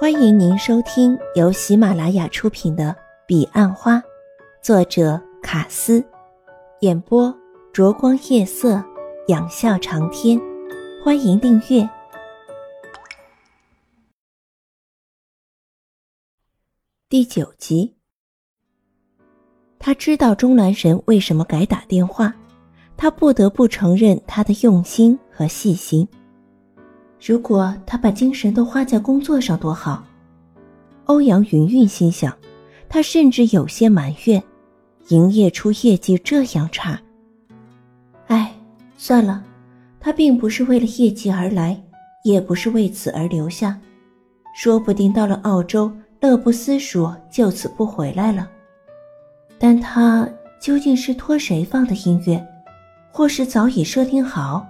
欢迎您收听由喜马拉雅出品的《彼岸花》，作者卡斯，演播灼光夜色，仰笑长天。欢迎订阅第九集。他知道钟南神为什么改打电话，他不得不承认他的用心和细心。如果他把精神都花在工作上多好，欧阳云云心想。他甚至有些埋怨，营业出业绩这样差。哎，算了，他并不是为了业绩而来，也不是为此而留下，说不定到了澳洲，乐不思蜀，就此不回来了。但他究竟是托谁放的音乐，或是早已设定好？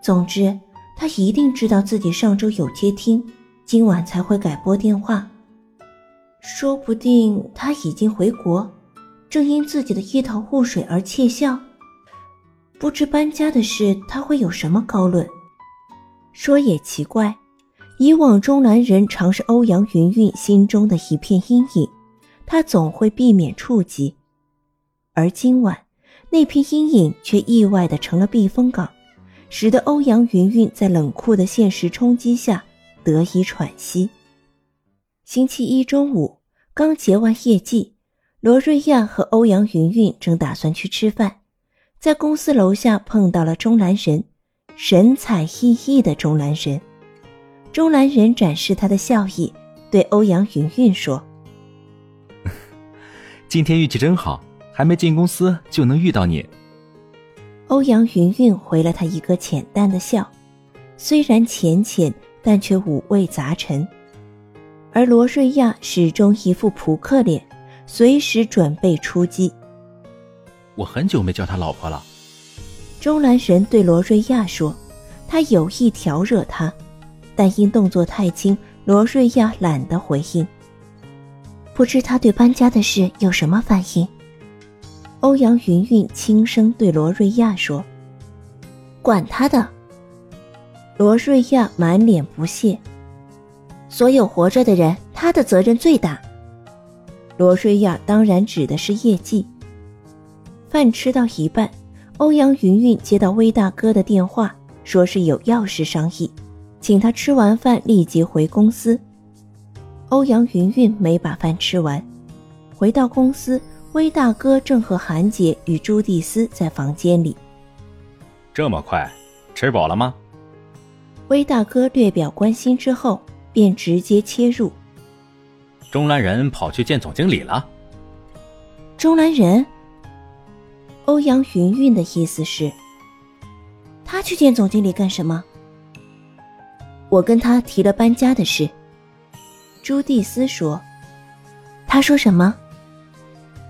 总之。他一定知道自己上周有接听，今晚才会改拨电话。说不定他已经回国，正因自己的一头雾水而窃笑。不知搬家的事他会有什么高论？说也奇怪，以往中南人常是欧阳云云心中的一片阴影，他总会避免触及，而今晚那片阴影却意外的成了避风港。使得欧阳云云在冷酷的现实冲击下得以喘息。星期一中午刚结完业绩，罗瑞亚和欧阳云云正打算去吃饭，在公司楼下碰到了钟兰人，神采奕奕的钟兰人。钟兰人展示他的笑意，对欧阳云云说：“今天运气真好，还没进公司就能遇到你。”欧阳云云回了他一个浅淡的笑，虽然浅浅，但却五味杂陈。而罗瑞亚始终一副扑克脸，随时准备出击。我很久没叫他老婆了。钟兰神对罗瑞亚说：“他有意挑惹她，但因动作太轻，罗瑞亚懒得回应。不知他对搬家的事有什么反应？”欧阳云云轻声对罗瑞亚说：“管他的。”罗瑞亚满脸不屑：“所有活着的人，他的责任最大。”罗瑞亚当然指的是业绩。饭吃到一半，欧阳云云接到魏大哥的电话，说是有要事商议，请他吃完饭立即回公司。欧阳云云没把饭吃完，回到公司。威大哥正和韩姐与朱蒂斯在房间里。这么快，吃饱了吗？威大哥略表关心之后，便直接切入。中兰人跑去见总经理了。中兰人？欧阳云云的意思是，他去见总经理干什么？我跟他提了搬家的事。朱蒂斯说。他说什么？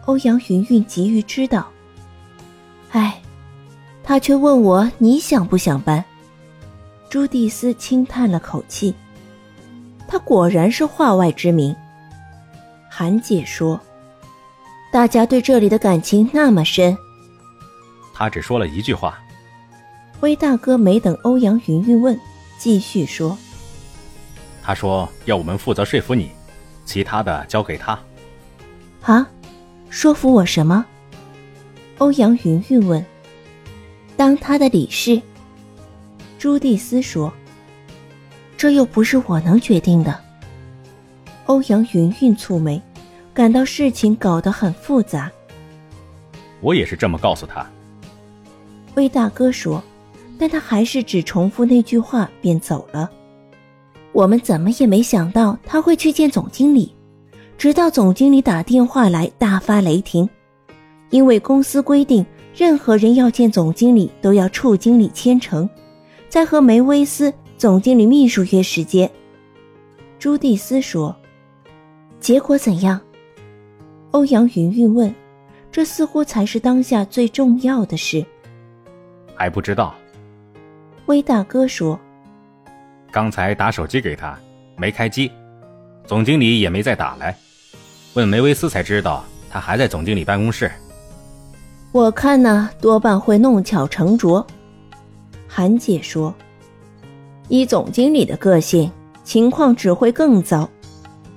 欧阳云云急于知道。哎，他却问我你想不想搬？朱蒂斯轻叹了口气。他果然是话外之名。韩姐说：“大家对这里的感情那么深。”他只说了一句话。威大哥没等欧阳云云问，继续说：“他说要我们负责说服你，其他的交给他。”啊？说服我什么？欧阳云云问。当他的理事。朱蒂斯说：“这又不是我能决定的。”欧阳云云蹙眉，感到事情搞得很复杂。我也是这么告诉他。魏大哥说，但他还是只重复那句话便走了。我们怎么也没想到他会去见总经理。直到总经理打电话来，大发雷霆，因为公司规定，任何人要见总经理都要处经理签呈，再和梅威斯总经理秘书约时间。朱蒂斯说：“结果怎样？”欧阳云云问：“这似乎才是当下最重要的事。”还不知道。威大哥说：“刚才打手机给他，没开机，总经理也没再打来。”问梅维斯才知道，他还在总经理办公室。我看呢，多半会弄巧成拙。韩姐说：“以总经理的个性，情况只会更糟。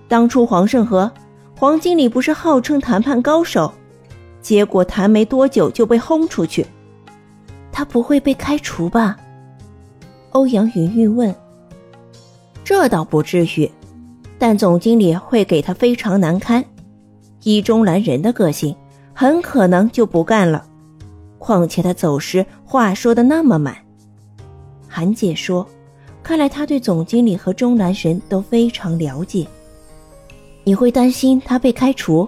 当初黄胜和黄经理不是号称谈判高手，结果谈没多久就被轰出去。他不会被开除吧？欧阳云云问。这倒不至于，但总经理会给他非常难堪。以中兰人的个性，很可能就不干了。况且他走时话说的那么满。韩姐说：“看来他对总经理和钟南神都非常了解。”你会担心他被开除？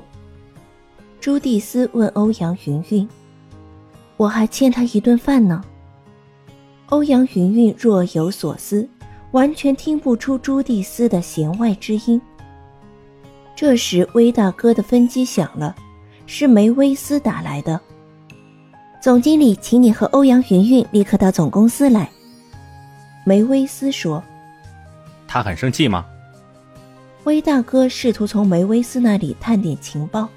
朱蒂斯问欧阳云云。我还欠他一顿饭呢。欧阳云云若有所思，完全听不出朱蒂斯的弦外之音。这时，威大哥的分机响了，是梅威斯打来的。总经理，请你和欧阳云云立刻到总公司来。梅威斯说：“他很生气吗？”威大哥试图从梅威斯那里探点情报。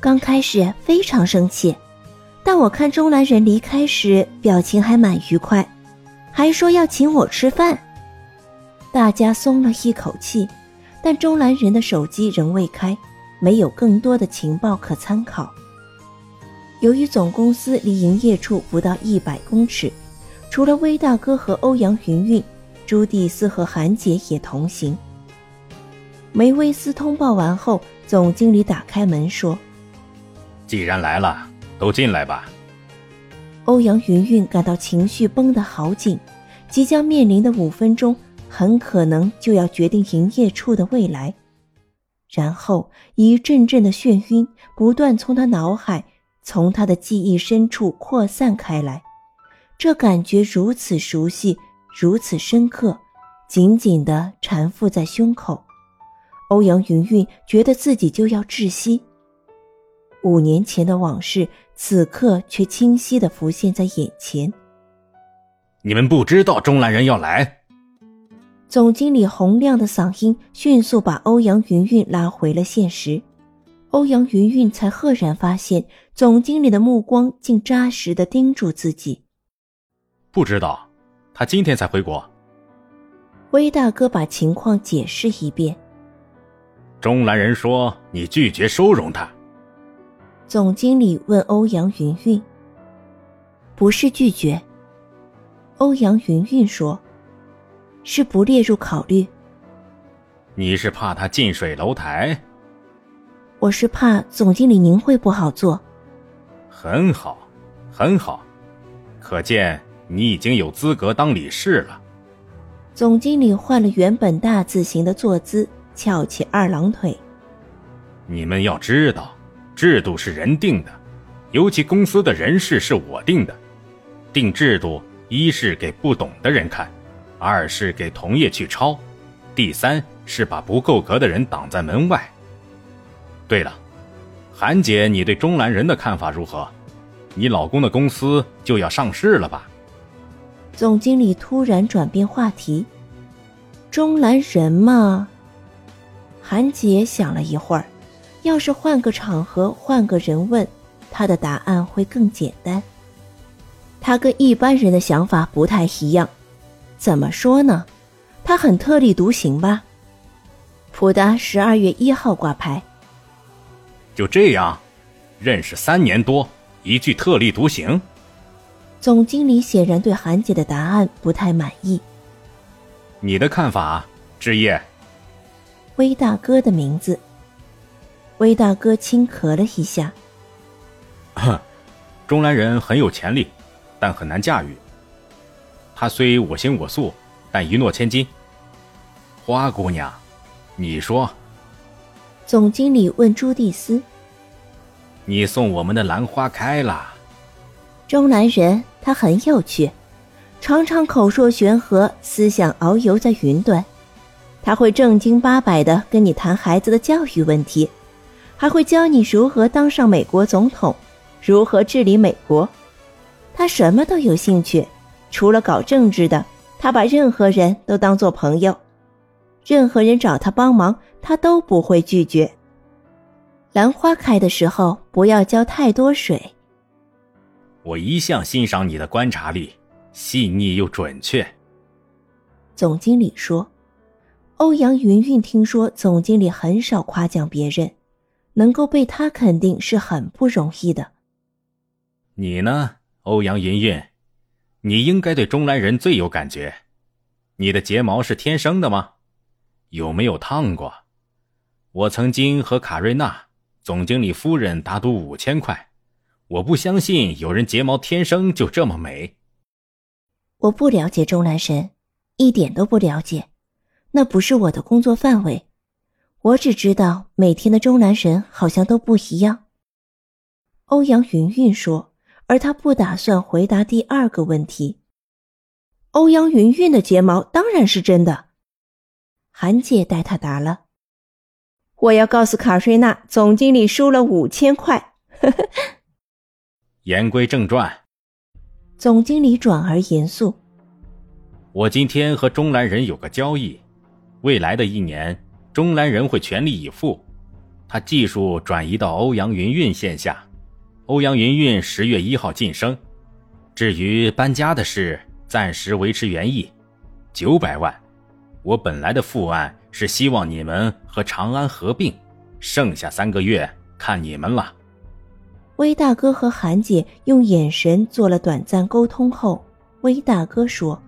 刚开始非常生气，但我看中南人离开时表情还蛮愉快，还说要请我吃饭。大家松了一口气。但中南人的手机仍未开，没有更多的情报可参考。由于总公司离营业处不到一百公尺，除了威大哥和欧阳云云，朱蒂斯和韩姐也同行。梅威斯通报完后，总经理打开门说：“既然来了，都进来吧。”欧阳云云感到情绪绷得好紧，即将面临的五分钟。很可能就要决定营业处的未来，然后一阵阵的眩晕不断从他脑海、从他的记忆深处扩散开来，这感觉如此熟悉，如此深刻，紧紧地缠附在胸口。欧阳云云觉得自己就要窒息。五年前的往事，此刻却清晰的浮现在眼前。你们不知道中兰人要来。总经理洪亮的嗓音迅速把欧阳云云拉回了现实，欧阳云云才赫然发现，总经理的目光竟扎实的盯住自己。不知道，他今天才回国。威大哥把情况解释一遍。钟兰人说你拒绝收容他。总经理问欧阳云云：“不是拒绝。”欧阳云云说。是不列入考虑。你是怕他近水楼台？我是怕总经理您会不好做。很好，很好，可见你已经有资格当理事了。总经理换了原本大字形的坐姿，翘起二郎腿。你们要知道，制度是人定的，尤其公司的人事是我定的。定制度，一是给不懂的人看。二是给同业去抄，第三是把不够格的人挡在门外。对了，韩姐，你对中兰人的看法如何？你老公的公司就要上市了吧？总经理突然转变话题：“中兰人嘛。”韩姐想了一会儿，要是换个场合，换个人问，他的答案会更简单。他跟一般人的想法不太一样。怎么说呢？他很特立独行吧？普达十二月一号挂牌。就这样，认识三年多，一句特立独行。总经理显然对韩姐的答案不太满意。你的看法，志业。威大哥的名字。威大哥轻咳了一下。哼，中南人很有潜力，但很难驾驭。他虽我行我素，但一诺千金。花姑娘，你说？总经理问朱蒂斯：“你送我们的兰花开了？”中南人，他很有趣，常常口若悬河，思想遨游在云端。他会正经八百的跟你谈孩子的教育问题，还会教你如何当上美国总统，如何治理美国。他什么都有兴趣。除了搞政治的，他把任何人都当做朋友，任何人找他帮忙，他都不会拒绝。兰花开的时候，不要浇太多水。我一向欣赏你的观察力，细腻又准确。总经理说：“欧阳云云听说总经理很少夸奖别人，能够被他肯定是很不容易的。你呢，欧阳云云？你应该对中南人最有感觉。你的睫毛是天生的吗？有没有烫过？我曾经和卡瑞娜总经理夫人打赌五千块，我不相信有人睫毛天生就这么美。我不了解钟南神，一点都不了解。那不是我的工作范围，我只知道每天的中南神好像都不一样。欧阳云云说，而他不打算回答第二个问题。欧阳云云的睫毛当然是真的。韩姐代他答了。我要告诉卡瑞娜，总经理输了五千块。呵呵。言归正传，总经理转而严肃。我今天和中南人有个交易。未来的一年，钟兰人会全力以赴，他技术转移到欧阳云云线下，欧阳云云十月一号晋升。至于搬家的事，暂时维持原意，九百万。我本来的副案是希望你们和长安合并，剩下三个月看你们了。威大哥和韩姐用眼神做了短暂沟通后，威大哥说：“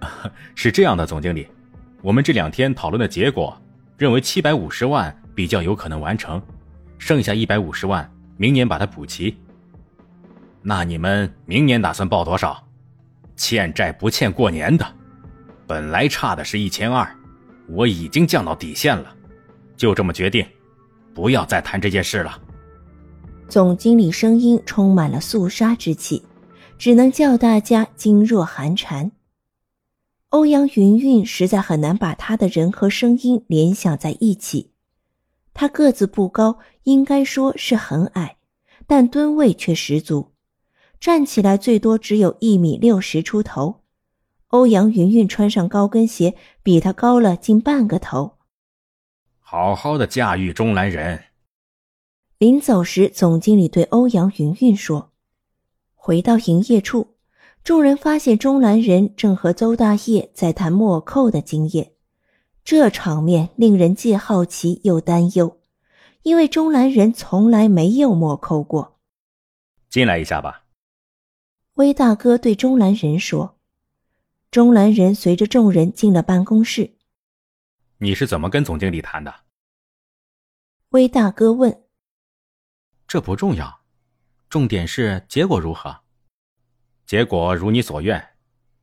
是这样的，总经理。”我们这两天讨论的结果，认为七百五十万比较有可能完成，剩下一百五十万明年把它补齐。那你们明年打算报多少？欠债不欠过年的，本来差的是一千二，我已经降到底线了，就这么决定，不要再谈这件事了。总经理声音充满了肃杀之气，只能叫大家噤若寒蝉。欧阳云云实在很难把他的人和声音联想在一起。他个子不高，应该说是很矮，但吨位却十足，站起来最多只有一米六十出头。欧阳云云穿上高跟鞋，比他高了近半个头。好好的驾驭中南人。临走时，总经理对欧阳云云说：“回到营业处。”众人发现钟兰人正和邹大业在谈墨扣的经验，这场面令人既好奇又担忧，因为钟兰人从来没有墨扣过。进来一下吧。威大哥对钟兰人说。钟兰人随着众人进了办公室。你是怎么跟总经理谈的？威大哥问。这不重要，重点是结果如何。结果如你所愿，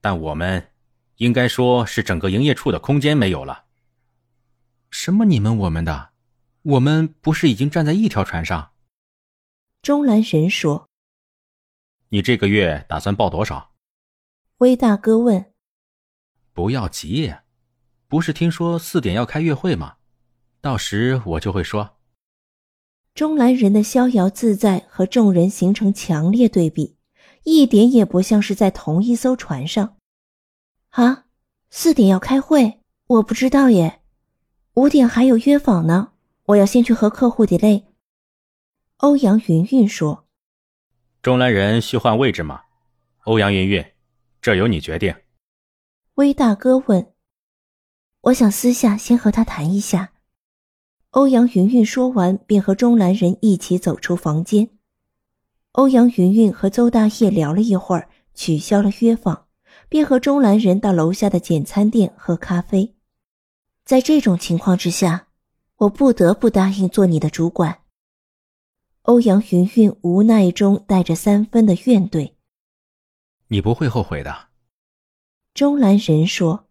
但我们应该说是整个营业处的空间没有了。什么你们我们的？我们不是已经站在一条船上？钟兰神说：“你这个月打算报多少？”威大哥问：“不要急，不是听说四点要开月会吗？到时我就会说。”钟兰人的逍遥自在和众人形成强烈对比。一点也不像是在同一艘船上，啊！四点要开会，我不知道耶。五点还有约访呢，我要先去和客户 delay。欧阳云云说：“中兰人需换位置吗？”欧阳云云，这由你决定。威大哥问：“我想私下先和他谈一下。”欧阳云云说完，便和钟兰人一起走出房间。欧阳云云和邹大业聊了一会儿，取消了约访，便和钟兰人到楼下的简餐店喝咖啡。在这种情况之下，我不得不答应做你的主管。欧阳云云无奈中带着三分的怨怼：“你不会后悔的。”钟兰人说：“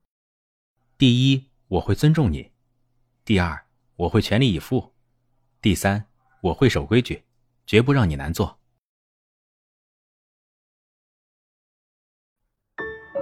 第一，我会尊重你；第二，我会全力以赴；第三，我会守规矩，绝不让你难做。”